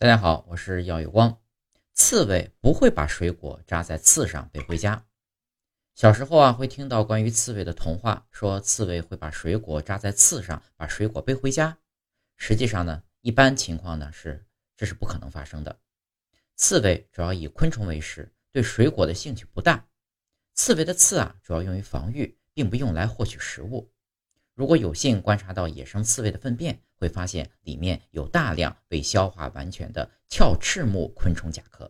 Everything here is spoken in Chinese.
大家好，我是耀有光。刺猬不会把水果扎在刺上背回家。小时候啊，会听到关于刺猬的童话，说刺猬会把水果扎在刺上，把水果背回家。实际上呢，一般情况呢是这是不可能发生的。刺猬主要以昆虫为食，对水果的兴趣不大。刺猬的刺啊，主要用于防御，并不用来获取食物。如果有幸观察到野生刺猬的粪便，会发现里面有大量被消化完全的鞘翅目昆虫甲壳。